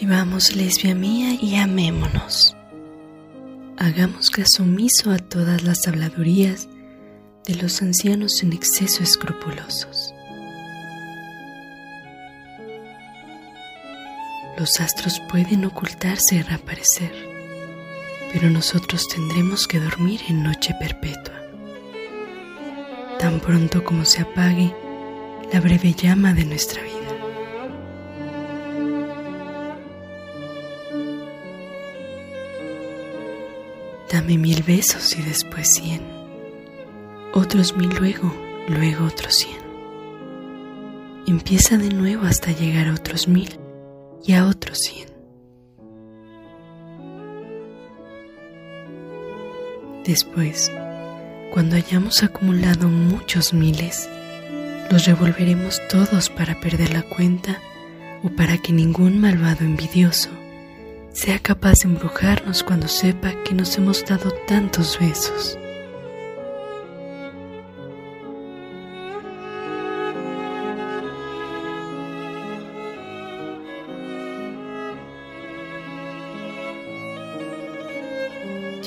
Vivamos lesbia mía y amémonos. Hagamos caso omiso a todas las habladurías de los ancianos en exceso escrupulosos. Los astros pueden ocultarse y reaparecer, pero nosotros tendremos que dormir en noche perpetua. Tan pronto como se apague la breve llama de nuestra vida. Dame mil besos y después cien. Otros mil luego, luego otros cien. Empieza de nuevo hasta llegar a otros mil y a otros cien. Después, cuando hayamos acumulado muchos miles, los revolveremos todos para perder la cuenta o para que ningún malvado envidioso sea capaz de embrujarnos cuando sepa que nos hemos dado tantos besos.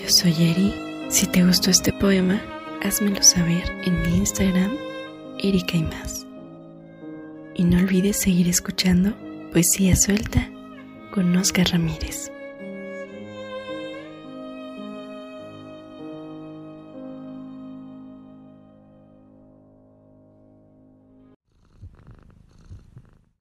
Yo soy Eri. Si te gustó este poema, házmelo saber en mi Instagram, Erika y más. Y no olvides seguir escuchando Poesía Suelta con Ramírez.